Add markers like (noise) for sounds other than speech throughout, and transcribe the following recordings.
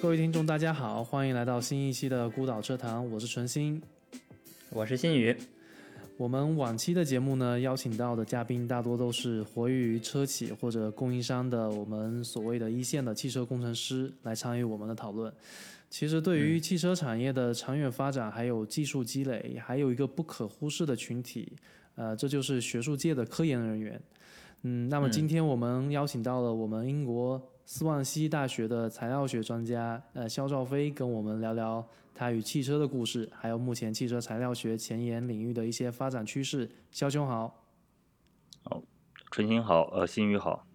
各位听众，大家好，欢迎来到新一期的孤岛车堂，我是纯心，我是新宇。我们往期的节目呢，邀请到的嘉宾大多都是活跃于车企或者供应商的我们所谓的一线的汽车工程师来参与我们的讨论。其实，对于汽车产业的长远发展，还有技术积累，还有一个不可忽视的群体，呃，这就是学术界的科研人员。嗯，那么今天我们邀请到了我们英国斯旺西大学的材料学专家，呃，肖兆飞，跟我们聊聊他与汽车的故事，还有目前汽车材料学前沿领域的一些发展趋势。肖兄好，好，春心好，呃，新宇好，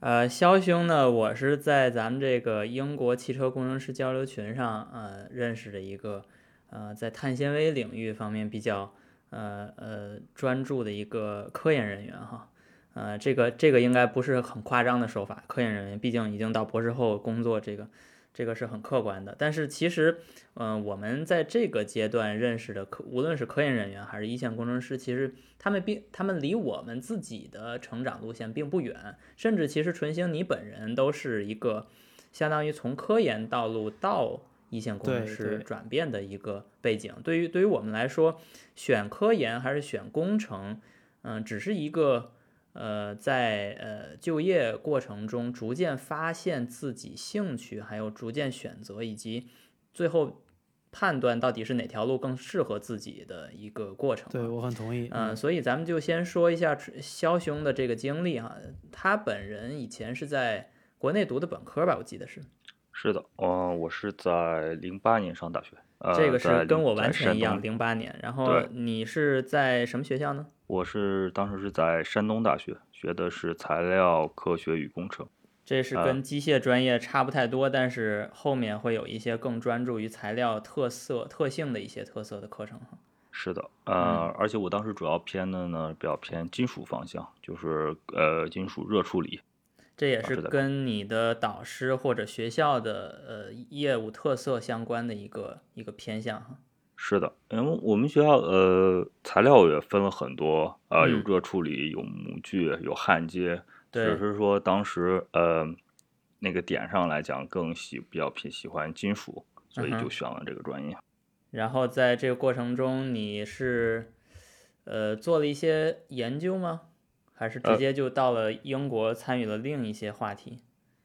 呃，肖兄呢，我是在咱们这个英国汽车工程师交流群上，呃，认识的一个，呃，在碳纤维领域方面比较，呃呃，专注的一个科研人员哈。呃，这个这个应该不是很夸张的说法，科研人员毕竟已经到博士后工作，这个这个是很客观的。但是其实，嗯，我们在这个阶段认识的科，无论是科研人员还是一线工程师，其实他们并他们离我们自己的成长路线并不远，甚至其实纯星你本人都是一个相当于从科研道路到一线工程师转变的一个背景。对于对于我们来说，选科研还是选工程，嗯，只是一个。呃，在呃就业过程中，逐渐发现自己兴趣，还有逐渐选择，以及最后判断到底是哪条路更适合自己的一个过程。对我很同意。嗯，所以咱们就先说一下肖兄的这个经历哈。他本人以前是在国内读的本科吧？我记得是。是的，嗯，我是在零八年上大学。这个是跟我完全一样，零八年。然后你是在什么学校呢？我是当时是在山东大学学的是材料科学与工程，这是跟机械专业差不太多，但是后面会有一些更专注于材料特色特性的一些特色的课程哈。是的，呃，而且我当时主要偏的呢比较偏金属方向，就是呃金属热处理。这也是跟你的导师或者学校的呃业务特色相关的一个一个偏向哈。是的，因为我们学校呃材料也分了很多啊，有热处理，有模具，有焊接。只是说当时呃那个点上来讲更喜比较偏喜欢金属，所以就选了这个专业。然后在这个过程中，你是呃做了一些研究吗？还是直接就到了英国参与了另一些话题？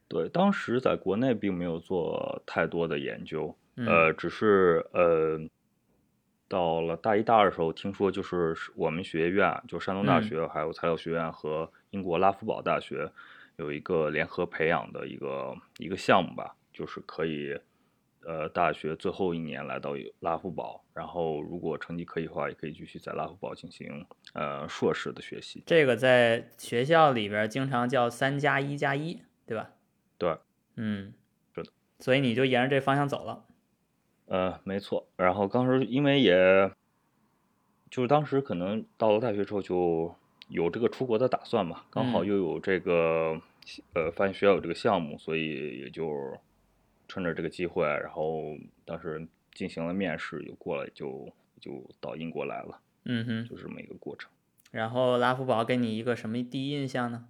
对，当时在国内并没有做太多的研究，呃，只是呃。到了大一、大二的时候，听说就是我们学院，就山东大学，还有材料学院和英国拉夫堡大学有一个联合培养的一个一个项目吧，就是可以，呃，大学最后一年来到拉夫堡，然后如果成绩可以的话，也可以继续在拉夫堡进行呃硕士的学习。这个在学校里边经常叫三加一加一，对吧？对，嗯，是的。所以你就沿着这方向走了。呃，没错。然后当时因为也，就是当时可能到了大学之后就有这个出国的打算嘛，刚好又有这个呃发现学校有这个项目，所以也就趁着这个机会，然后当时进行了面试，又过了，就就到英国来了。嗯哼，就这么一个过程。然后拉夫堡给你一个什么第一印象呢？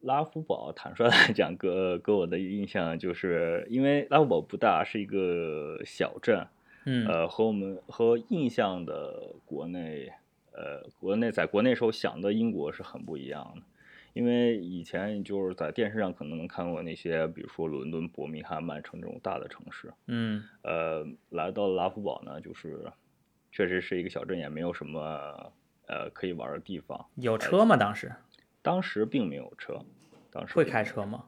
拉夫堡，坦率来讲，给给我的印象就是，因为拉夫堡不大，是一个小镇，嗯，呃，和我们和印象的国内，呃，国内在国内时候想的英国是很不一样的，因为以前就是在电视上可能能看过那些，比如说伦敦、伯明翰、曼城这种大的城市，嗯，呃，来到拉夫堡呢，就是确实是一个小镇，也没有什么呃可以玩的地方。有车吗？当时？当时并没有车，当时会开车吗？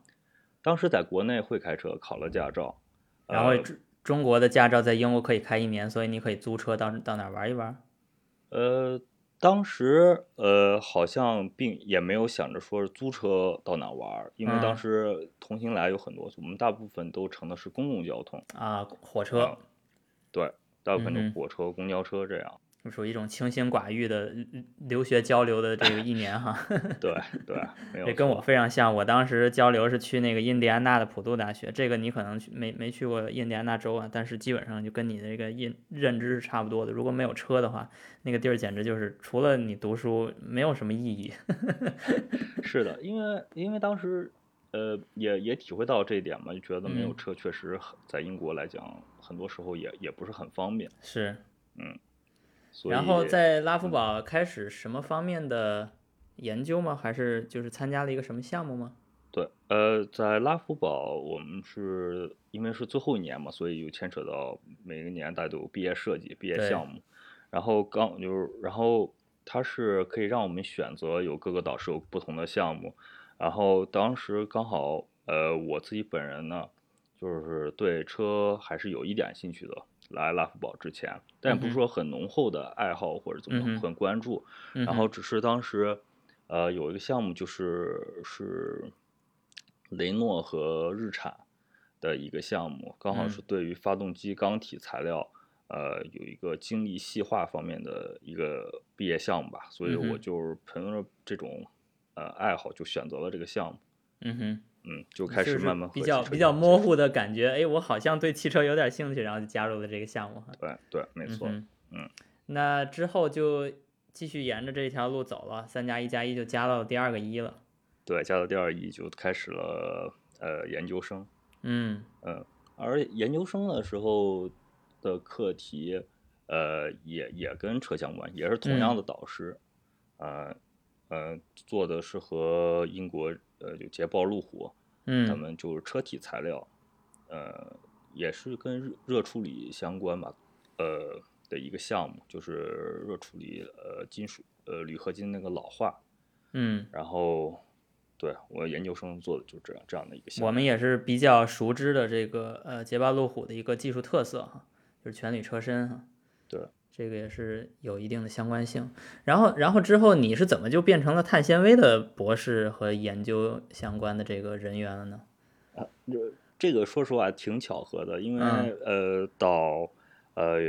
当时在国内会开车，考了驾照。然后中中国的驾照在英国可以开一年，所以你可以租车到到哪玩一玩。呃，当时呃好像并也没有想着说是租车到哪玩，因为当时同行来有很多，我们大部分都乘的是公共交通啊，火车。对，大部分就火车、公交车这样。属于一种清心寡欲的留学交流的这个一年哈，对 (laughs) 对，这跟我非常像。我当时交流是去那个印第安纳的普渡大学，这个你可能没没去过印第安纳州啊，但是基本上就跟你的这个印认知是差不多的。如果没有车的话，那个地儿简直就是除了你读书没有什么意义。(laughs) 是的，因为因为当时呃也也体会到这一点嘛，就觉得没有嗯车确实很在英国来讲，很多时候也也不是很方便。是。所以然后在拉夫堡开始什么方面的研究吗？还是就是参加了一个什么项目吗？对，呃，在拉夫堡，我们是因为是最后一年嘛，所以就牵扯到每个年大家都有毕业设计、毕业项目。然后刚就是，然后它是可以让我们选择有各个导师有不同的项目。然后当时刚好，呃，我自己本人呢，就是对车还是有一点兴趣的。来拉夫堡之前，但也不是说很浓厚的爱好或者怎么很关注。嗯然后只是当时，呃，有一个项目就是是雷诺和日产的一个项目，刚好嗯。是对于发动机钢体材料，呃，有一个精力细化方面的一个毕业项目吧，所以我就是凭着这种呃爱好就选择了这个项目，嗯哼，嗯，就开始慢慢比较比较模糊的感觉，哎，我好像对汽车有点兴趣，然后就加入了这个项目哈。对对，没错，嗯嗯那之后就继续沿着这条路走了，三加一加一就加到了第二个一了。对，加到第二一就开始了呃研究生。嗯嗯，而研究生的时候的课题，呃，也也跟车相关，也是同样嗯的导师，呃呃，做的是和英国呃就捷豹路虎，嗯。他嗯们就是车体材料，呃，也是跟热热处理相关吧，呃的一个项目，就是热处理呃金属呃铝合金那个老化，嗯，然后对我研究生做的就这样这样的一个项目，我们也是比较熟知的这个呃捷豹路虎的一个技术特色哈，就是全铝车身哈。对，这个也是有一定的相关性。然后，然后之后你是怎么就变成了碳纤维的博士和研究相关的这个人员了呢？这个说实话挺巧合的，因为、嗯呃到呃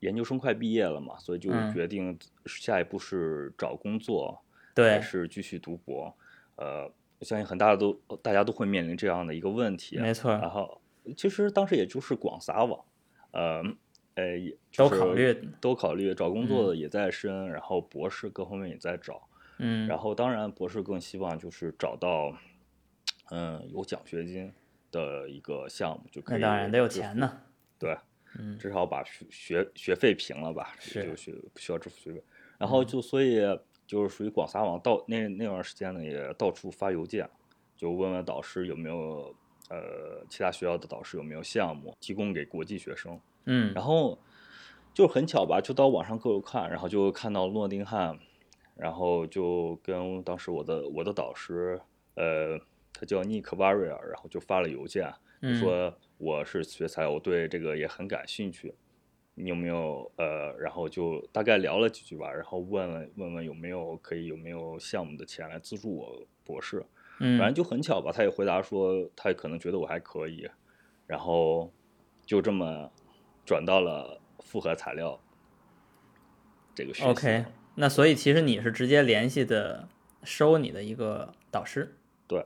研究生快毕业了嘛，所以就嗯决定下一步是找工作，还，是继续读博。呃，我相信很大的都大家都会面临这样的一个问题。没错，然后其实当时也就是广撒网，呃呃，也都考虑，嗯都考虑，找工作也在申，然后博士各方面也在找。嗯，然后当然博士更希望就是找到，嗯，有奖学金的一个项目就可以。那当然得有钱。呢。对，嗯至少把学学学费平了吧，是就学不需要支付学费。然后就所以就是属于广撒网，到那那段时间呢也到处发邮件，就问问导师有没有呃其他学校的导师有没有项目提供给国际学生。嗯。然后就很巧吧，就到网上各有看，然后就看到诺丁汉，然后就跟当时我的我的导师，呃，他叫 Nick Warrior，然后就发了邮件，说我是学材，我对这个也很感兴趣，你有没有呃，然后就大概聊了几句吧，然后问了问问有没有可以有没有项目的钱来资助我博士，嗯，反正就很巧吧，他也回答说他可能觉得我还可以，然后就这么转到了复合材料这个学习。OK，那所以其实你是直接联系的收你的一个导师。对，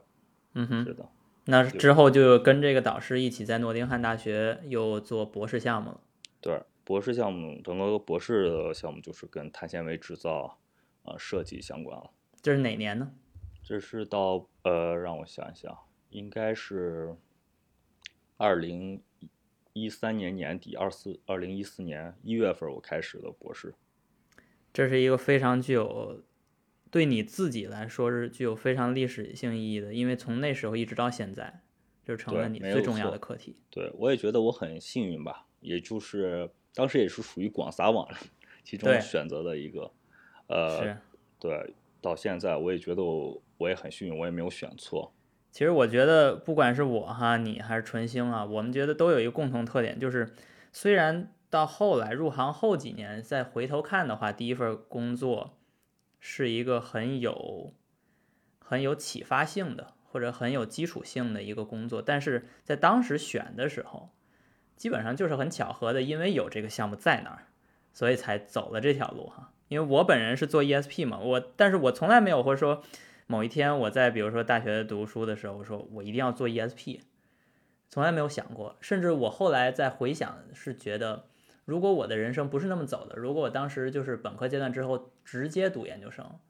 嗯哼，是的，那之后就跟这个导师一起在诺丁汉大学又做博士项目了。对，博士项目整个博士的项目就是跟碳纤维制造呃设计相关了。这是哪年呢？这是到呃，让我想一想，应该是二零一三年年底，二四二零一四年一月份我开始的博士。这是一个非常具有对你自己来说是具有非常历史性意义的，因为从那时候一直到现在，就成了你最重要的课题。对我也觉得我很幸运吧，也就是当时也是属于广撒网其中选择的一个，呃是，，对，到现在我也觉得我我也很幸运，我也没有选错。其实我觉得不管是我哈，你还是纯星啊，我们觉得都有一个共同特点，就是虽然到后来入行后几年再回头看的话，第一份工作是一个很有很有启发性的或者很有基础性的一个工作，但是在当时选的时候，基本上就是很巧合的，因为有这个项目在那儿，所以才走了这条路哈。因为我本人是做 ESP 嘛，我但是我从来没有或者说某一天我在比如说大学读书的时候，我说我一定要做 ESP，从来没有想过。甚至我后来在回想，是觉得如果我的人生不是那么走的，如果我当时就是本科阶段之后直接读研究生，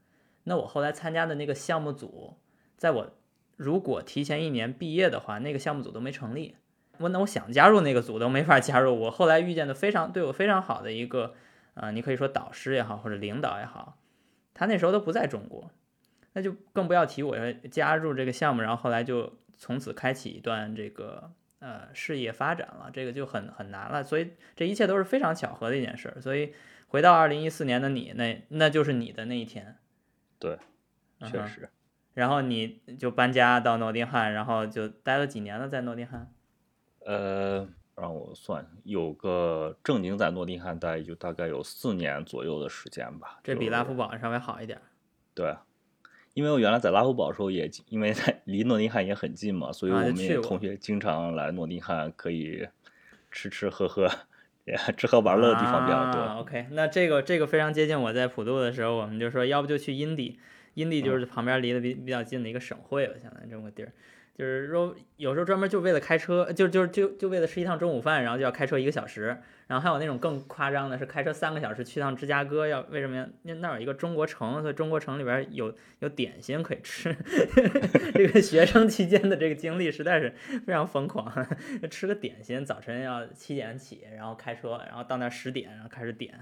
那我后来参加的那个项目组，在我如果提前一年毕业的话，那个项目组都没成立。我那我想加入那个组都没法加入。我后来遇见的非常对我非常好的一个，呃，你可以说导师也好，或者领导也好，他那时候都不在中国，那就更不要提我要加入这个项目，然后后来就从此开启一段这个呃事业发展了，这个就很很难了。所以这一切都是非常巧合的一件事。所以回到二零一四年的你，那那就是你的那一天。对，确实。然后你就搬家到诺丁汉，然后就待了几年了，在诺丁汉。呃，让我算，有个正经在诺丁汉待，就大概有四年左右的时间吧。这比拉夫堡稍微好一点。对，因为我原来在拉夫堡的时候，也因为在离诺丁汉也很近嘛，所以我们也同学经常来诺丁汉，可以吃吃喝喝，吃喝玩乐的地方比较多。OK，那这个这个非常接近我在普渡的时候，我们就说要不就去阴地，阴地就是旁边离得比比较近的一个省会吧，相当于这么个地儿。就是说，有时候专门就为了开车，就就就就为了吃一趟中午饭，然后就要开车一个小时。然后还有那种更夸张的，是开车三个小时去趟芝加哥，要为什么呀？那那有一个中国城，所以中国城里边有有点心可以吃。(laughs) 这个学生期间的这个经历实在是非常疯狂，(laughs) 吃个点心，早晨要七点起，然后开车，然后到那十点，然后开始点。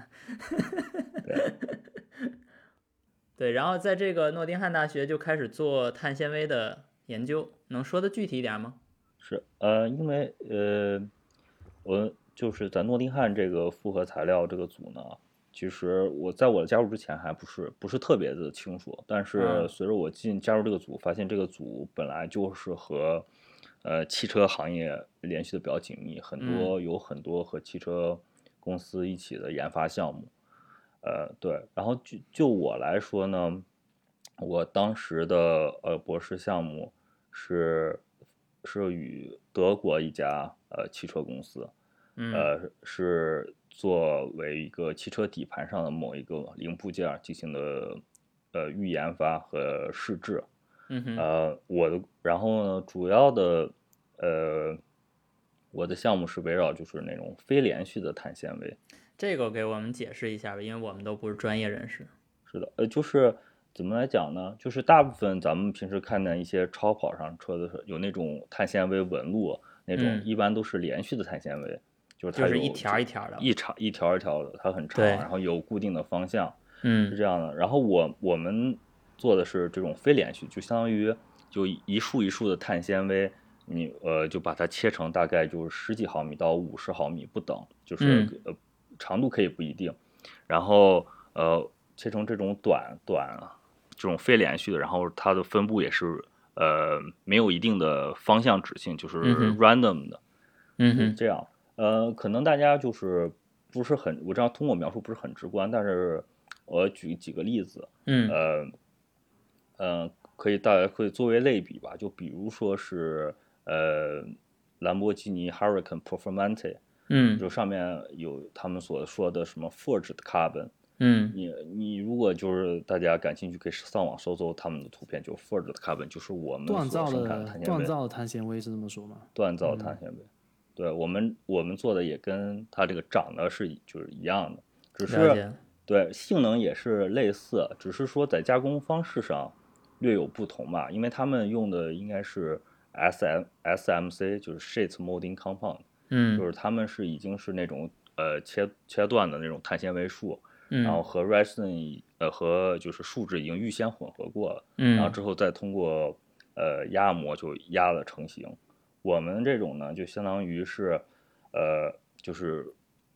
(laughs) 对，然后在这个诺丁汉大学就开始做碳纤维的。研究能说的具体一点吗？是，呃，因为呃，我就是在诺丁汉这个复合材料这个组呢，其实我在我加入之前还不是不是特别的清楚，但是随着我进加入这个组，发现这个组本来就是和呃汽车行业联系的比较紧密，很多有很多和汽车公司一起的研发项目，呃，对，然后就就我来说呢，我当时的呃博士项目。是是与德国一家呃汽车公司，呃是作为一个汽车底盘上的某一个零部件进行的呃预研发和试制，嗯呃我的然后呢主要的呃我的项目是围绕就是那种非连续的碳纤维，这个给我们解释一下吧，因为我们都不是专业人士。是的，呃就是。怎么来讲呢？就是大部分咱们平时看的一些超跑上车的时候有那种碳纤维纹路，那种一般都是连续的碳纤维，就是它是一条一条的，一长一条一条的，它很长，然后有固定的方向，嗯，是这样的。然后我我们做的是这种非连续，就相当于就一束一束的碳纤维，你呃就把它切成大概就是十几毫米到五十毫米不等，就是呃长度可以不一定，然后呃切成这种短短。这种非连续的，然后它的分布也是呃没有一定的方向指性，就是 random 的，嗯这样，呃，可能大家就是不是很，我这样通过描述不是很直观，但是我举几个例子，嗯，呃，呃，可以大家可以作为类比吧，就比如说是呃兰博基尼 Hurricane Performante，嗯，就上面有他们所说的什么 forged carbon。嗯，你你如果就是大家感兴趣，可以上网搜搜他们的图片，就 forged carbon，就是我们锻造的锻造的碳纤维是这么说吗？锻造碳纤维，对我们我们做的也跟它这个长得是就是一样的，只是对性能也是类似，只是说在加工方式上略有不同吧，因为他们用的应该是 S M S M C，就是 sheet molding compound，嗯，就是他们是已经是那种呃切切断的那种碳纤维束。然后和 resin 呃和就是树脂已经预先混合过了，嗯，然后之后再通过呃压模就压了成型。我们这种呢就相当于是呃就是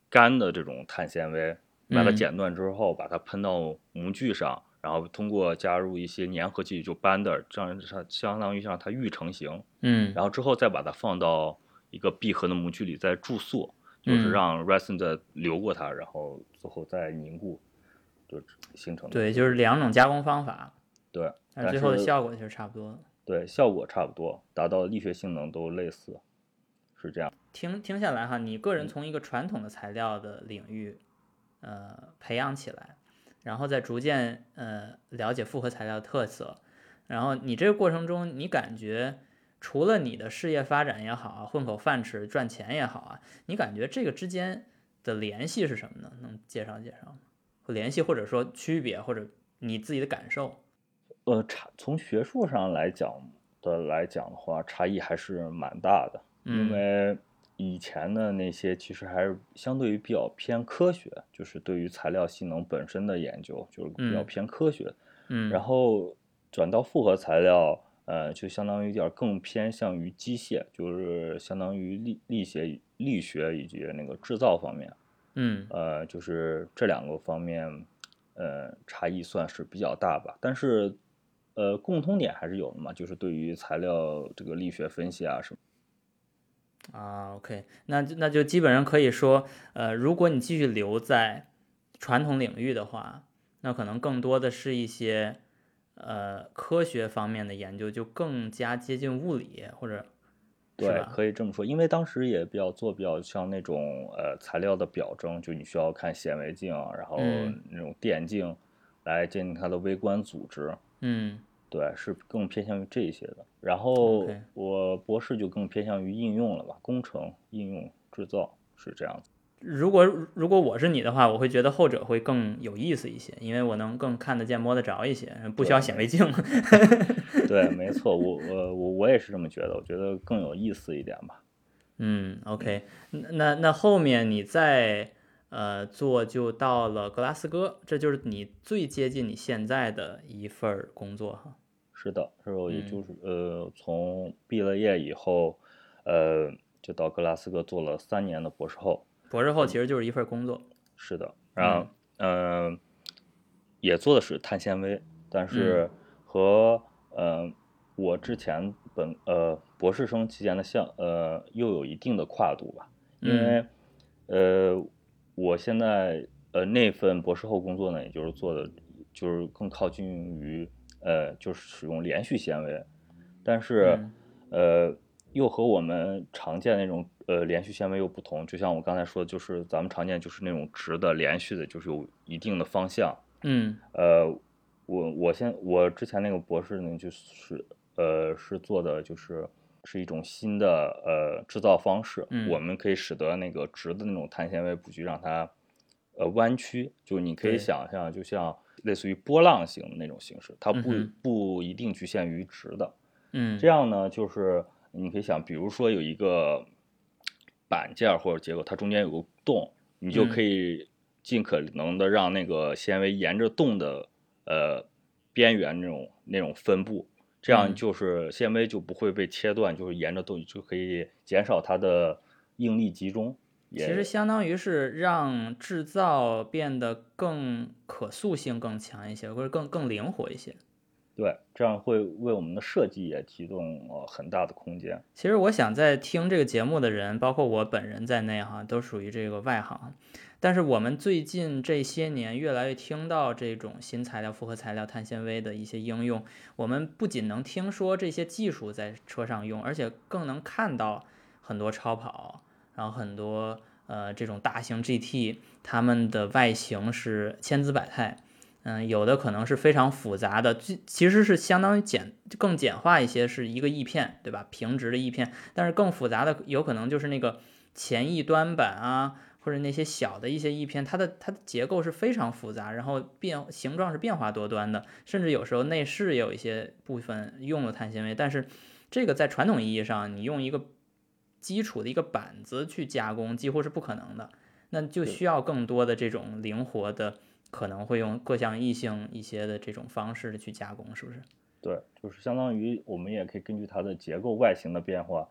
干的这种碳纤维，把它剪断之后把它喷到模具上，然后通过加入一些粘合剂就 binder，这样它相当于让它预成型，嗯，然后之后再把它放到一个闭合的模具里再注塑。就是让 resin 再流过它，然后最后再凝固，就形成。对，就是两种加工方法。对，但最后的效果其实差不多。对，效果差不多，达到力学性能都类似，是这样。听听下来哈，你个人从一个传统的材料的领域，呃，培养起来，然后再逐渐呃了解复合材料特色，然后你这个过程中，你感觉？除了你的事业发展也好啊，混口饭吃赚钱也好啊，你感觉这个之间的联系是什么呢？能介绍介绍吗？联系或者说区别或者你自己的感受？呃，差从学术上来讲，的来讲的话，差异还是蛮大的，因为以前的那些其实还是相对于比较偏科学，就是对于材料性能本身的研究，就是比较偏科学。嗯，然后转到复合材料，呃，就相当于有点更偏向于机械，就是相当于力力学、力学以及那个制造方面。嗯，呃，就是这两个方面，呃，差异算是比较大吧。但是，呃，共通点还是有的嘛，就是对于材料这个力学分析啊什么。啊，OK，那那就基本上可以说，呃，如果你继续留在传统领域的话，那可能更多的是一些呃科学方面的研究，就更加接近物理或者对，可以这么说，因为当时也比较做比较像那种呃材料的表征，就你需要看显微镜，然后那种电镜来鉴定它的微观组织。嗯。对，是更偏向于这些的。然后我博士就更偏向于应用了吧，工程、应用、制造是这样子。如果如果我是你的话，我会觉得后者会更有意思一些，因为我能更看得见、摸得着一些，不需要显微镜。(laughs) 对，没错，我我我我也是这么觉得，我觉得更有意思一点吧。嗯，OK，那那后面你再呃做就到了格拉斯哥，这就是你最接近你现在的一份工作哈。是的，是我也就是呃，从毕了业以后，呃，就到格拉斯哥做了三年的博士后。博士后其实就是一份工作。是的，然后嗯，也做的是碳纤维，但是和呃我之前本呃博士生期间的项呃又有一定的跨度吧，因为呃我现在呃那份博士后工作呢，也就是做的就是更靠近于。呃，就是使用连续纤维，但是，呃，又和我们常见那种呃连续纤维又不同。就像我刚才说的，就是咱们常见就是那种直的、连续的，就是有一定的方向。嗯。呃，我我先我之前那个博士呢，就是呃是做的就是是一种新的呃制造方式。嗯。我们可以使得那个直的那种碳纤维布局让它呃弯曲，就你可以想象，就像。类似于波浪形的那种形式，它不不一定局限于直的，嗯，这样呢，就是你可以想，比如说有一个板件或者结构，它中间有个洞，你就可以尽可能的让那个纤维沿着洞的呃边缘那种那种分布，这样就是纤维就不会被切断，就是沿着动就可以减少它的应力集中。其实相当于是让制造变得更可塑性更强一些，或者更更灵活一些。对，这样会为我们的设计也提供呃很大的空间。其实我想在听这个节目的人，包括我本人在内哈，都属于这个外行。但是我们最近这些年越来越听到这种新材料、复合材料、碳纤维的一些应用，我们不仅能听说这些技术在车上用，而且更能看到很多超跑。然后很多呃这种大型 GT，它们的外形是千姿百态，嗯，有的可能是非常复杂的，其其实是相当于简更简化一些，是一个翼片，对吧？平直的翼片，但是更复杂的有可能就是那个前翼端板啊，或者那些小的一些翼片，它的它的结构是非常复杂，然后变形状是变化多端的，甚至有时候内饰也有一些部分用了碳纤维，但是这个在传统意义上，你用一个。基础的一个板子去加工几乎是不可能的，那就需要更多的这种灵活的，可能会用各项异性一些的这种方式去加工，是不是？对，就是相当于我们也可以根据它的结构外形的变化，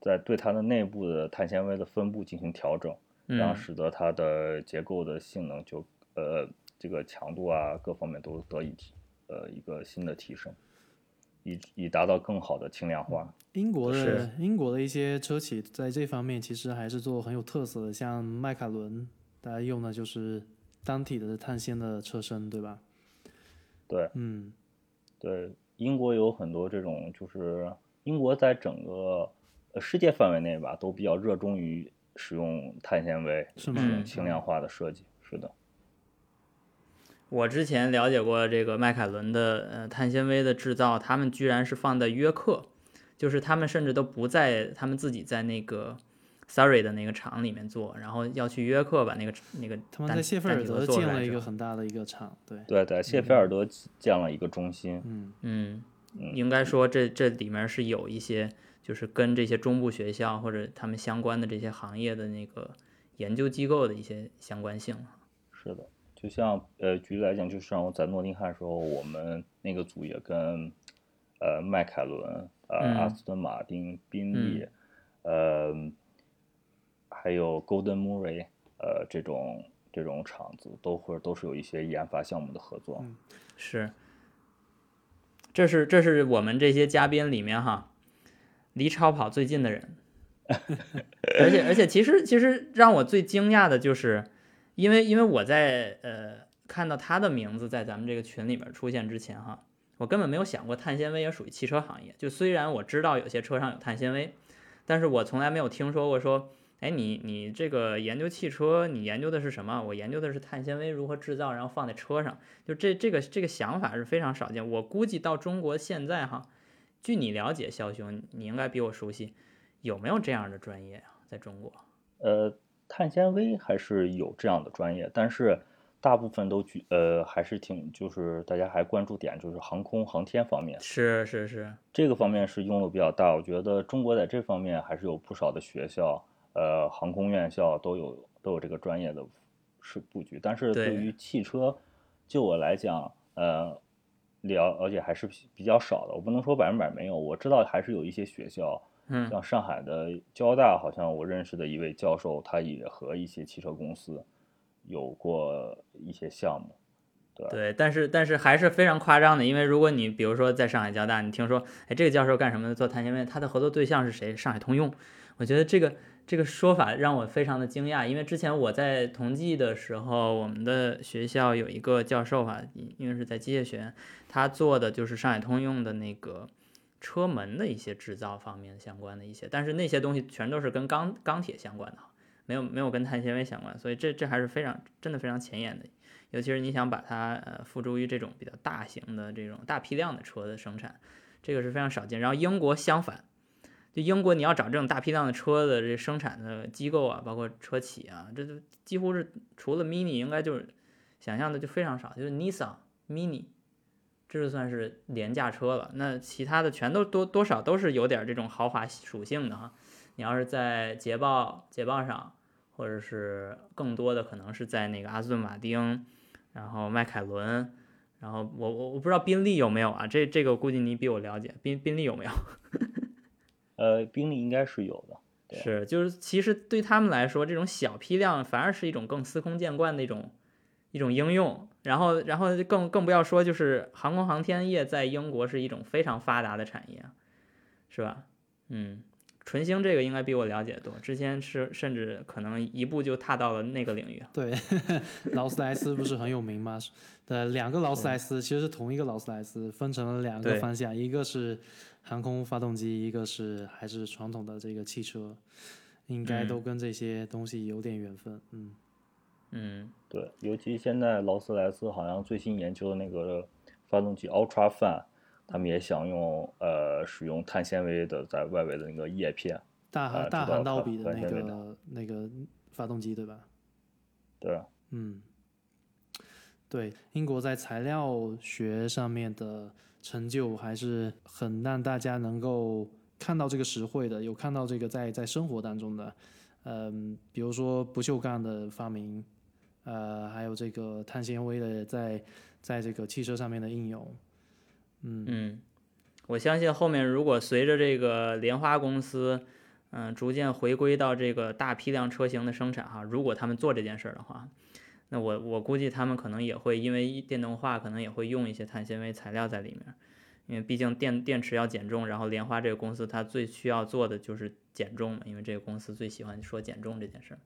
在对它的内部的碳纤维的分布进行调整，然后使得它的结构的性能就呃这个强度啊各方面都得以提呃一个新的提升。以以达到更好的轻量化。英国的英国的一些车企在这方面其实还是做很有特色的，像迈凯伦，大家用的就是单体的碳纤的车身，对吧？对，嗯，对，英国有很多这种，就是英国在整个呃世界范围内吧，都比较热衷于使用碳纤维，是吗？轻量化的设计，是的。我之前了解过这个迈凯伦的呃碳纤维的制造，他们居然是放在约克，就是他们甚至都不在他们自己在那个 Surrey 的那个厂里面做，然后要去约克把那个那个他们在谢菲尔德建了一个很大的一个厂，对。对，对谢菲尔德建了一个中心，嗯。嗯，应该说这这里面是有一些就是跟这些中部学校或者他们相关的这些行业的那个研究机构的一些相关性。是的，就像呃，举例来讲，就像我在诺丁汉时候，我们那个组也跟呃迈凯伦、呃阿斯顿马丁、宾利，呃还有 Golden Murray，呃这种这种厂子都会都是有一些研发项目的合作。是，这是这是我们这些嘉宾里面哈，离超跑最近的人，(laughs) 而且而且其实其实让我最惊讶的就是，因为因为我在呃看到他的名字在咱们这个群里面出现之前哈，我根本没有想过碳纤维也属于汽车行业。就虽然我知道有些车上有碳纤维，但是我从来没有听说过说。哎，你你这个研究汽车，你研究的是什么？我研究的是碳纤维如何制造，然后放在车上。就这这个这个想法是非常少见。我估计到中国现在哈，据你了解，肖兄，你应该比我熟悉，有没有这样的专业啊？在中国？呃，碳纤维还是有这样的专业，但是大部分都举呃还是挺就是大家还关注点就是航空航天方面。是是是，这个方面是用的比较大。我觉得中国在这方面还是有不少的学校。呃，航空院校都有都有这个专业的是布局，但是对于汽车，就我来讲，呃，了而且还是比较少的。我不能说百分百没有，我知道还是有一些学校，嗯，像上海的交大，好像我认识的一位教授，他也和一些汽车公司有过一些项目，对对，但是但是还是非常夸张的，因为如果你比如说在上海交大，你听说，哎，这个教授干什么的？做碳纤维，他的合作对象是谁？上海通用，我觉得这个。这个说法让我非常的惊讶，因为之前我在同济的时候，我们的学校有一个教授哈，因为是在机械学院，他做的就是上海通用的那个车门的一些制造方面相关的一些，但是那些东西全都是跟钢钢铁相关的，没有没有跟碳纤维相关，所以这这还是非常真的非常前沿的，尤其是你想把它呃付诸于这种比较大型的这种大批量的车的生产，这个是非常少见。然后英国相反。就英国，你要找这种大批量的车的这生产的机构啊，包括车企啊，这都几乎是除了 Mini，应该就是想象的就非常少，就是 Nissan Mini，这就算是廉价车了。那其他的全都多多少都是有点这种豪华属性的哈。你要是在捷豹、捷豹上，或者是更多的可能是在那个阿斯顿马丁，然后迈凯伦，然后我我我不知道宾利有没有啊？这这个估计你比我了解，宾宾利有没有？呃，兵力应该是有的，是，就是其实对他们来说，这种小批量反而是一种更司空见惯的一种一种应用。然后，然后更更不要说，就是航空航天业在英国是一种非常发达的产业，是吧？嗯，纯星这个应该比我了解多，之前是甚至可能一步就踏到了那个领域。对，(laughs) 劳斯莱斯不是很有名吗？对，两个劳斯莱斯其实是同一个劳斯莱斯，分成了两个方向，一个是。航空发动机，一个是还是传统的这个汽车，应该都跟这些东西有点缘分。嗯嗯，对，尤其现在劳斯莱斯好像最新研究的那个发动机 Ultra Fan，他们也想用呃使用碳纤维的在外围的那个叶片，大大涵道比的那个那个发动机对吧？对，嗯，对，英国在材料学上面的。成就还是很让大家能够看到这个实惠的，有看到这个在在生活当中的，嗯，比如说不锈钢的发明，呃，还有这个碳纤维的在在这个汽车上面的应用，嗯，我相信后面如果随着这个莲花公司，嗯，逐渐回归到这个大批量车型的生产哈，如果他们做这件事儿的话。那我我估计他们可能也会因为电动化，可能也会用一些碳纤维材料在里面，因为毕竟电电池要减重，然后莲花这个公司它最需要做的就是减重嘛，因为这个公司最喜欢说减重这件事儿。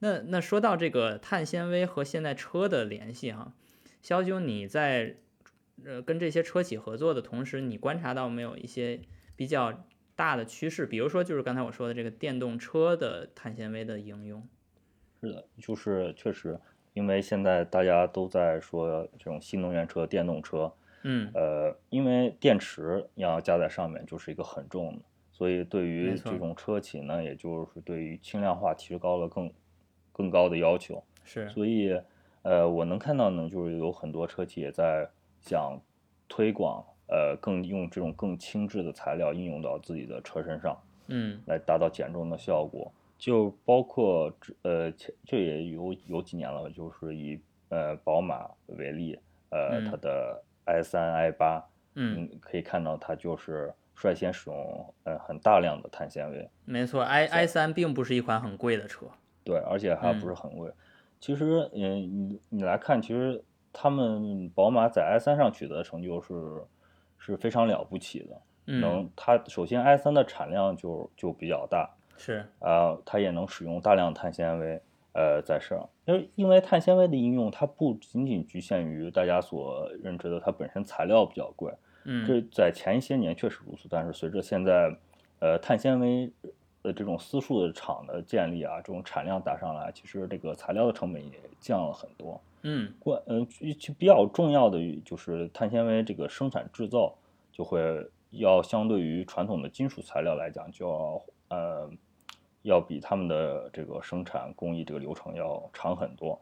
那那说到这个碳纤维和现在车的联系哈，肖兄你在呃跟这些车企合作的同时，你观察到没有一些比较大的趋势？比如说就是刚才我说的这个电动车的碳纤维的应用。是的，就是确实。因为现在大家都在说这种新能源车、电动车，嗯，呃，因为电池要加在上面就是一个很重的，所以对于这种车企呢，也就是对于轻量化提高了更更高的要求。是，所以，呃，我能看到呢，就是有很多车企也在想推广呃更用这种更轻质的材料应用到自己的车身上，嗯来达到减重的效果。就包括这呃前这也有有几年了，就是以呃宝马为例，呃嗯它的 i 三 i 八，嗯，嗯可以看到它就是率先使用呃很大量的碳纤维，没错，i i 三并不是一款很贵的车。对，而且还不是很贵。其实，嗯，你你来看，其实他们宝马在 i 三上取得的成就是是非常了不起的。嗯，能，它首先 i 三的产量就就比较大，是，啊，它也能使用大量碳纤维，呃，在上。因为因为碳纤维的应用，它不仅仅局限于大家所认知的它本身材料比较贵，嗯，这在前一些年确实如此，但是随着现在，呃，碳纤维的这种丝数的厂的建立啊，这种产量打上来，其实这个材料的成本也降了很多。嗯。关嗯，比较重要的就是碳纤维这个生产制造就会要相对于传统的金属材料来讲，就要呃要比他们的这个生产工艺这个流程要长很多，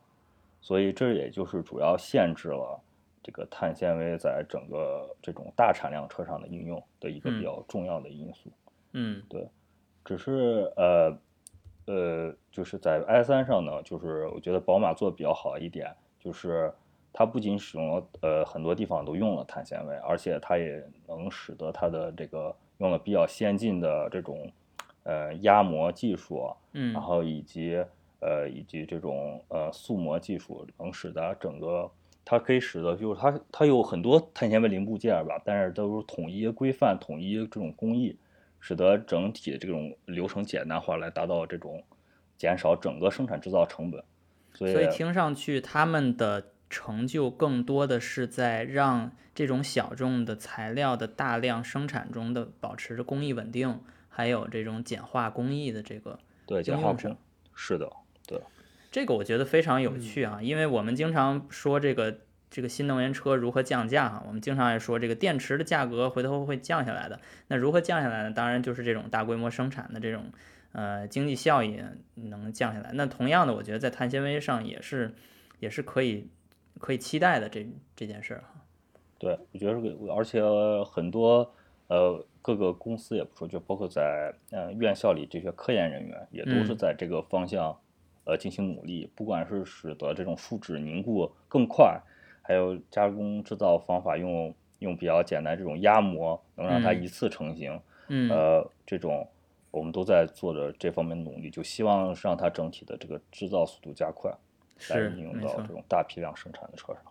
所以这也就是主要限制了这个碳纤维在整个这种大产量车上的应用的一个比较重要的因素。嗯。对只是呃呃，就是在 i 三上呢，就是我觉得宝马做的比较好一点，就是它不仅使用了呃很多地方都用了碳纤维，而且它也能使得它的这个用了比较先进的这种呃压模技术，嗯然后以及呃以及这种呃塑模技术，能使得整个它可以使得就是它它有很多碳纤维零部件吧，但是都是统一规范、统一这种工艺，使得整体的这种流程简单化，来达到这种减少整个生产制造成本。所以所以听上去他们的成就更多的是在让这种小众的材料的大量生产中的保持着工艺稳定，还有这种简化工艺的这个对应简化上是的，对这个我觉得非常有趣啊，因为我们经常说这个这个新能源车如何降价哈，我们经常也说这个电池的价格回头会降下来的。那如何降下来呢？当然就是这种大规模生产的这种呃经济效益能降下来。那同样的，我觉得在碳纤维上也是也是可以可以期待的这这件事儿哈。对，我觉得这个，而且很多呃各个公司也不说，就包括在呃院校里这些科研人员也都是嗯在这个方向呃进行努力，不管是使得这种树脂凝固更快，还有加工制造方法用用比较简单这种压模，能让它嗯一次成型，嗯呃这种我们都在做着这方面的努力，就希望让它整体的这个制造速度加快，来是应用到这种大批量生产的车上。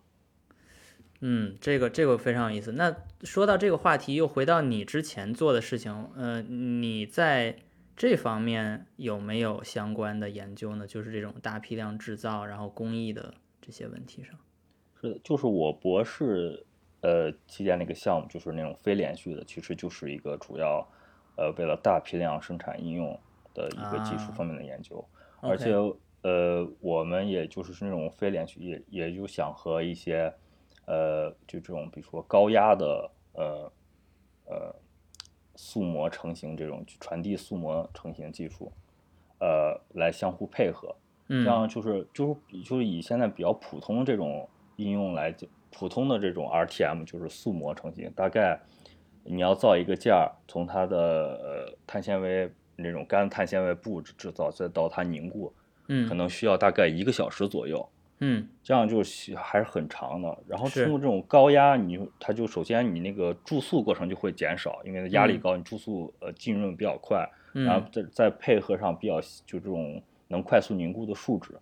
嗯，这个这个非常有意思。那说到这个话题，又回到你之前做的事情，呃，你在这方面有没有相关的研究呢？就是这种大批量制造，然后工艺的这些问题上。是的，就是我博士呃期间那个项目，就是那种非连续的，其实就是一个主要呃为了大批量生产应用的一个技术啊方面的研究而且呃我们也就是那种非连续，也也就想和一些呃就这种比如说高压的呃呃塑模成型这种传递塑模成型技术，呃来相互配合，嗯，这样就是就是比就是以现在比较普通这种应用来讲，普通的这种 RTM 就是塑模成型，大概你要造一个件儿，从它的呃碳纤维那种干碳纤维布制制造，再到它凝固，嗯。可嗯能需要大概一个小时左右。嗯。这样就是还是很长的，然后通过这种高压，你它就首先你那个注塑过程就会减少，因为压力嗯。高，你注塑呃浸润比较快，然后嗯再再配合上比较就这种能快速凝固的树脂，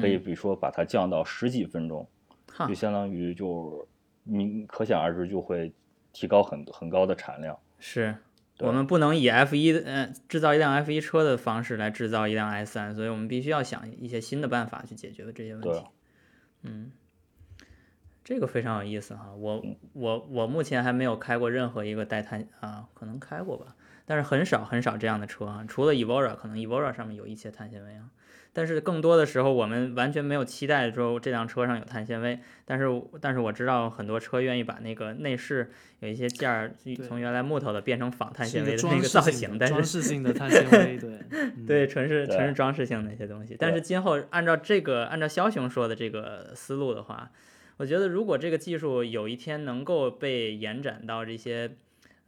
可以嗯，比如说把它降到十几分钟，哈。就相当于就你可想而知就会提高很很高的产量。是。我们不能以 F 一的呃制造一辆 F 一车的方式来制造一辆 S 三，所以我们必须要想一些新的办法去解决这些问对题。嗯，这个非常有意思哈，我嗯我我目前还没有开过任何一个带碳啊，可能开过吧，但是很少很少这样的车啊，除了 Evora，可能 Evora 上面有一些碳纤维啊，但是更多的时候我们完全没有期待说这辆车上有碳纤维，但是但是我知道很多车愿意把那个内饰有一些件儿从原来木头的变成仿碳纤维的那个造型，但是装饰性的碳纤维，对 (laughs) 嗯。对，纯是纯是装饰性的一些东西。但是今后按照这个按照肖雄说的这个思路的话，我觉得如果这个技术有一天能够被延展到这些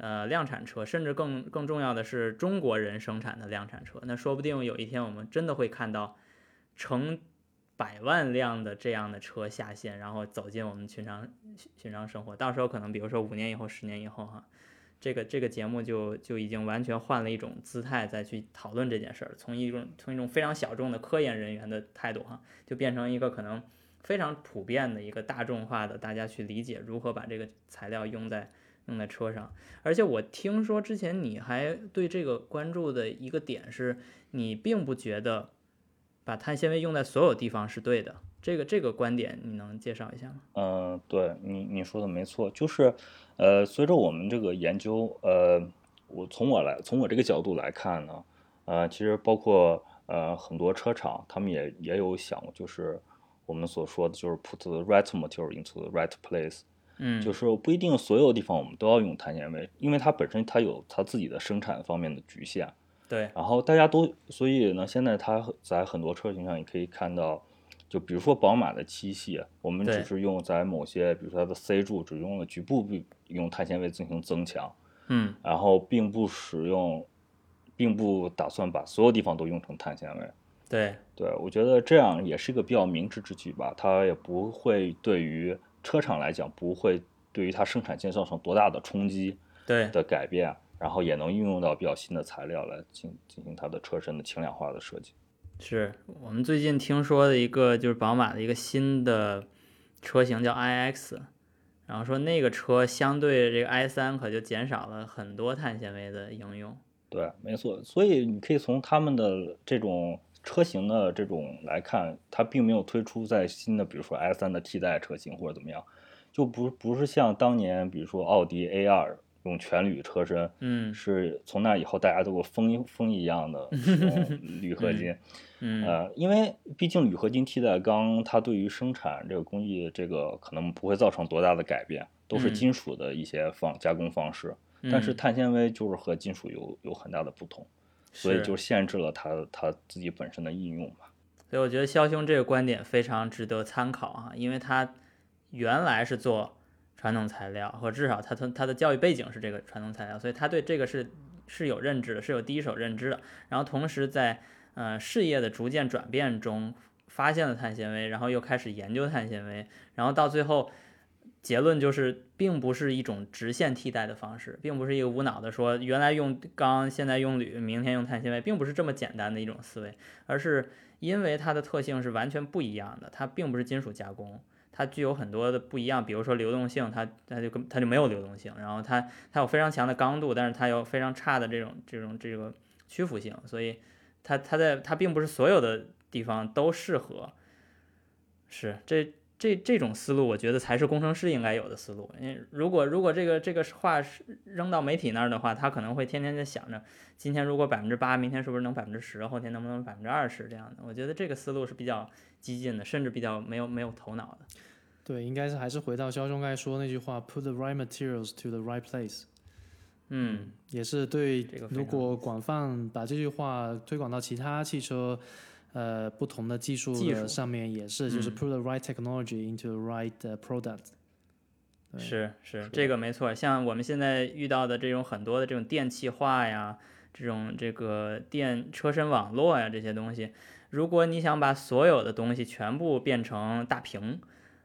呃量产车，甚至更更重要的是中国人生产的量产车，那说不定有一天我们真的会看到成百万辆的这样的车下线，然后走进我们寻常寻常生活。到时候可能比如说五年以后、十年以后哈。这个这个节目就就已经完全换了一种姿态，再去讨论这件事儿，从一种从一种非常小众的科研人员的态度哈，就变成一个可能非常普遍的一个大众化的，大家去理解如何把这个材料用在用在车上。而且我听说之前你还对这个关注的一个点是，你并不觉得把碳纤维用在所有地方是对的。这个这个观点你能介绍一下吗？嗯，对你你说的没错，就是，呃，随着我们这个研究，呃，我从我来从我这个角度来看呢，呃，其实包括呃很多车厂，他们也也有想，就是我们所说的就是 put the right material into the right place，嗯，就是不一定所有地方我们都要用碳纤维，因为它本身它有它自己的生产方面的局限，对，然后大家都，所以呢，现在它在很多车型上也可以看到。就比如说宝马的七系，我们只是用在某些，比如说它的 C 柱只用了局部用碳纤维进行增强，嗯，然后并不使用，并不打算把所有地方都用成碳纤维。对，对我觉得这样也是一个比较明智之举吧，它也不会对于车厂来讲不会对于它生产线造成多大的冲击，对的改变，然后也能运用到比较新的材料来进进行它的车身的轻量化的设计。是我们最近听说的一个，就是宝马的一个新的车型叫 iX，然后说那个车相对这个 i 三可就减少了很多碳纤维的应用。对，没错。所以你可以从他们的这种车型的这种来看，它并没有推出在新的，比如说 i 三的替代车型或者怎么样，就不不是像当年比如说奥迪 A 二。用全铝车身，嗯，是从那以后大家都风风一样的 (laughs) 使用铝合金，嗯，呃，因为毕竟铝合金替代钢，它对于生产这个工艺这个可能不会造成多大的改变，都是金属的一些方加工方式，但是碳纤维就是和金属有有很大的不同，所以就限制了它它自己本身的应用吧。所以我觉得肖兄这个观点非常值得参考啊，因为他原来是做。传统材料，或至少他他他的教育背景是这个传统材料，所以他对这个是是有认知的，是有第一手认知的。然后同时在呃事业的逐渐转变中，发现了碳纤维，然后又开始研究碳纤维，然后到最后结论就是，并不是一种直线替代的方式，并不是一个无脑的说原来用钢，现在用铝，明天用碳纤维，并不是这么简单的一种思维，而是因为它的特性是完全不一样的，它并不是金属加工。它具有很多的不一样，比如说流动性，它它就跟它就没有流动性，然后它它有非常强的刚度，但是它有非常差的这种这种这个屈服性，所以它它在它并不是所有的地方都适合，是这这这种思路，我觉得才是工程师应该有的思路。因为如果如果这个这个话是扔到媒体那儿的话，他可能会天天在想着，今天如果百分之八，明天是不是能百分之十，后天能不能百分之二十这样的？我觉得这个思路是比较。激进的，甚至比较没有没有头脑的。对，应该是还是回到肖兄刚才说那句话，put the right materials to the right place。嗯，也是对。如果广泛把这句话推广到其他汽车，呃，不同的技术的上面，也是就是 put the right technology into the right product。是是，这个没错。像我们现在遇到的这种很多的这种电气化呀，这种这个电车身网络呀这些东西。如果你想把所有的东西全部变成大屏，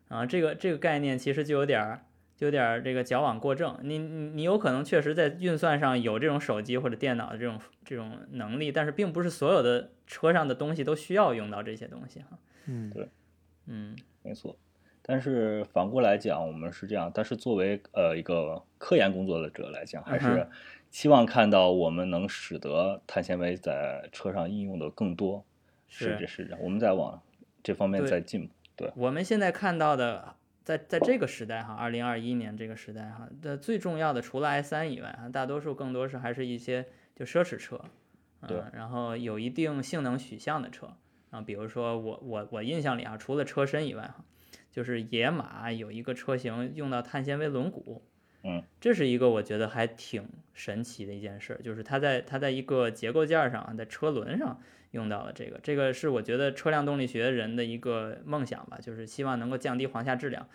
啊，这个这个概念其实就有点儿，就有点儿这个矫枉过正。你你你有可能确实在运算上有这种手机或者电脑的这种这种能力，但是并不是所有的车上的东西都需要用到这些东西哈。嗯，对，嗯，没错。但是反过来讲，我们是这样，但是作为呃一个科研工作者来讲，还是希望看到我们能使得碳纤维在车上应用的更多。是是是，我们在往这方面在进步。对，我们现在看到的，在在这个时代哈，二零二一年这个时代哈，的最重要的除了 i 三以外哈，大多数更多是还是一些就奢侈车，对，然后有一定性能取向的车啊，比如说我我我印象里啊，除了车身以外哈，就是野马有一个车型用到碳纤维轮毂，嗯，这是一个我觉得还挺神奇的一件事，就是它在它在一个结构件上，在车轮上。用到了这个，这个是我觉得车辆动力学人的一个梦想吧，就是希望能够降低簧下质量。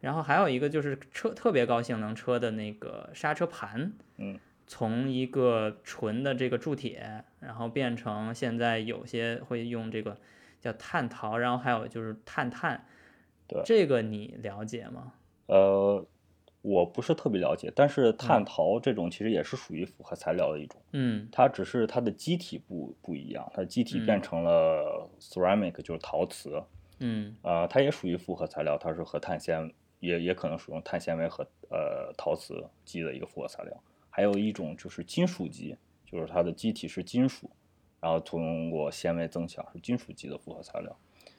然后还有一个就是车特别高性能车的那个刹车盘，嗯，从一个纯的这个铸铁，然后变成现在有些会用这个叫碳陶，然后还有就是碳碳，对，这个你了解吗？呃，我不是特别了解，但是碳陶这种其实也是属于复合材料的一种，嗯它只是它的机体不不一样，它的基体变成了 ceramic，就是陶瓷，嗯呃，它也属于复合材料，它是和碳纤也也可能使用碳纤维和呃陶瓷基的一个复合材料。还有一种就是金属基，就是它的机体是金属，然后通过纤维增强是金属基的复合材料。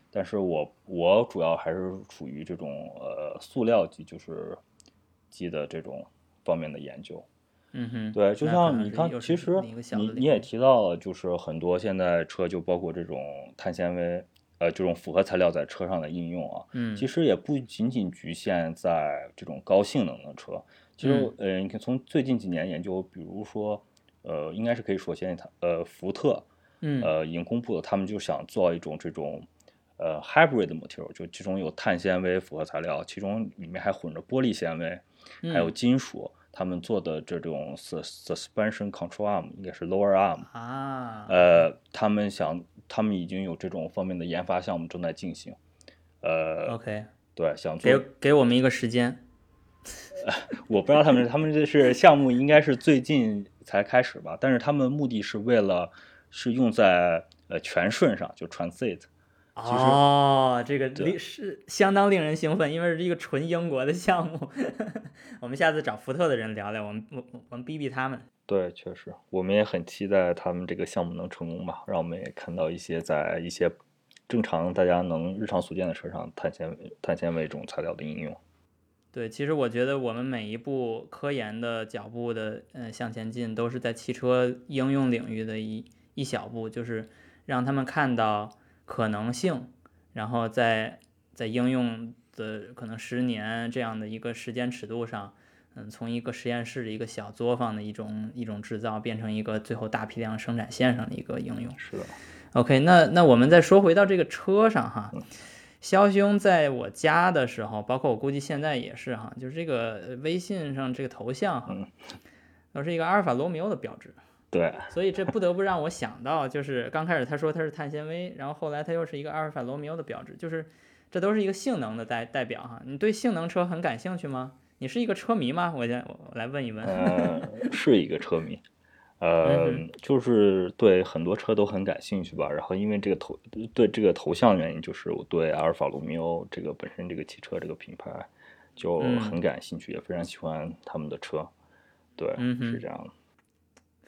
但是我我主要还是属于这种呃塑料基，就是基的这种方面的研究。嗯哼，对，就像你看，其实你你也提到了，就是很多现在车就包括这种碳纤维，呃，这种复合材料在车上的应用啊，嗯其实也不仅仅局限在这种高性能的车。其实嗯，呃，你看从最近几年研究，比如说，呃，应该是可以说现在它，呃，福特，嗯呃，已经公布了，他们就想做一种这种，呃，hybrid material，就其中有碳纤维复合材料，其中里面还混着玻璃纤维，还有嗯。金属，他们做的这种 sus suspension control arm 应该是 lower arm，啊，呃，他们想，他们已经有这种方面的研发项目正在进行，呃，OK，对，想给做，给我们一个时间，(laughs) 我不知道他们，他们这是项目应该是最近才开始吧，但是他们目的是为了是用在呃全顺上，就 transit，哦，这个令是相当令人兴奋，因为是一个纯英国的项目。(laughs) 我们下次找福特的人聊聊，我们我我我们逼逼他们。对，确实，我们也很期待他们这个项目能成功吧，让我们也看到一些在一些正常大家能日常所见的车上碳纤维碳纤维这种材料的应用。对，其实我觉得我们每一步科研的脚步的呃向前进，都是在汽车应用领域的一一小步，就是让他们看到可能性，然后在在应用的可能十年这样的一个时间尺度上，嗯，从一个实验室的一个小作坊的一种一种制造，变成一个最后大批量生产线上的一个应用。是的，OK，那那我们再说回到这个车上哈，肖兄在我家的时候，包括我估计现在也是哈，就是这个呃微信上这个头像哈嗯，都是一个阿尔法罗密欧的标志，对，所以这不得不让我想到，就是刚开始他说它是碳纤维，然后后来它又是一个阿尔法罗密欧的标志，就是这都是一个性能的代代表哈。你对性能车很感兴趣吗？你是一个车迷吗？我先我我来问一问。呃，是一个车迷，呃，嗯就是对很多车都很感兴趣吧。然后因为这个头对这个头像原因，就是我对阿尔法罗密欧这个本身这个汽车这个品牌就嗯很感兴趣，也非常喜欢他们的车。对，嗯是这样的。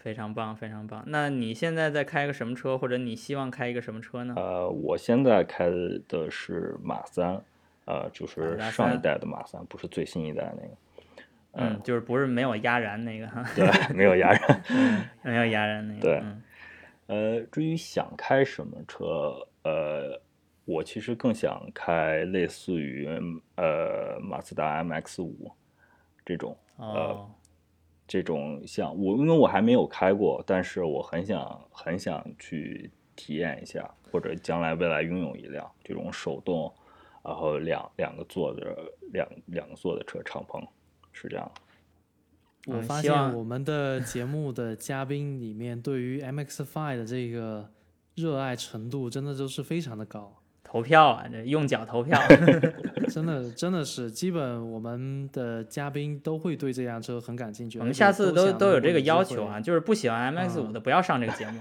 非常棒，非常棒。那你现在在开个什么车，或者你希望开一个什么车呢？呃，我现在开的是马三，呃，就是上一代的马三，不是最新一代那个。嗯，就是不是没有压燃那个哈，(laughs) 对，没有压燃。(laughs) 没有压燃那个。对嗯呃，至于想开什么车，呃，我其实更想开类似于呃马自达 MX 五这种哦，这种像我，因为我还没有开过，但是我很想很想去体验一下，或者将来未来拥有一辆这种手动，然后两两个座的两两个座的车敞篷，是这样。我发现我们的节目的嘉宾里面，对于 MX Five 的这个热爱程度，真的都是非常的高。投票啊，这用脚投票。(laughs) 真的真的是，基本我们的嘉宾都会对这辆车很感兴趣。我们下次都都有这个要求啊，。就是不喜欢 MX 五嗯的不要上这个节目。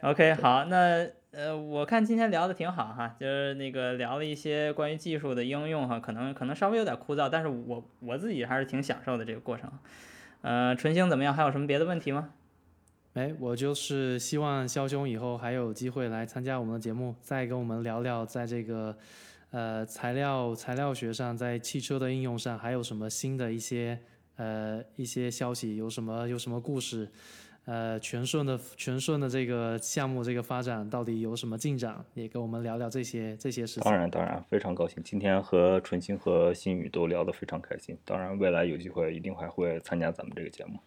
(laughs) OK，好，那呃，我看今天聊的挺好哈，就是那个聊了一些关于技术的应用哈，可能可能稍微有点枯燥，但是我我自己还是挺享受的这个过程。呃，纯星怎么样？还有什么别的问题吗？哎，我就是希望肖兄以后还有机会来参加我们的节目，再跟我们聊聊在这个呃材料材料学上，在汽车的应用上还有什么新的一些呃一些消息，有什么有什么故事？呃，全顺的全顺的这个项目这个发展到底有什么进展？也跟我们聊聊这些这些事情。当然，当然，非常高兴，今天和纯青和新宇都聊得非常开心。当然，未来有机会一定还会参加咱们这个节目。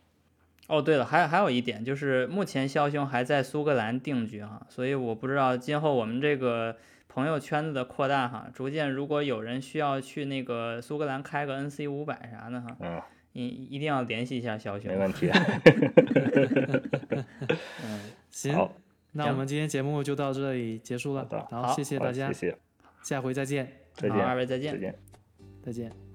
哦，对了，还有还有一点就是，目前肖兄还在苏格兰定居哈，所以我不知道今后我们这个朋友圈子的扩大哈，逐渐如果有人需要去那个苏格兰开个 NC 五百啥的哈，嗯，你一定要联系一下肖兄。没问题。(laughs) (laughs) 嗯，行，那我们今天节目就到这里结束了好的，然后谢谢大家谢，谢，下回再见，再好，二见，位再见再。见。再见。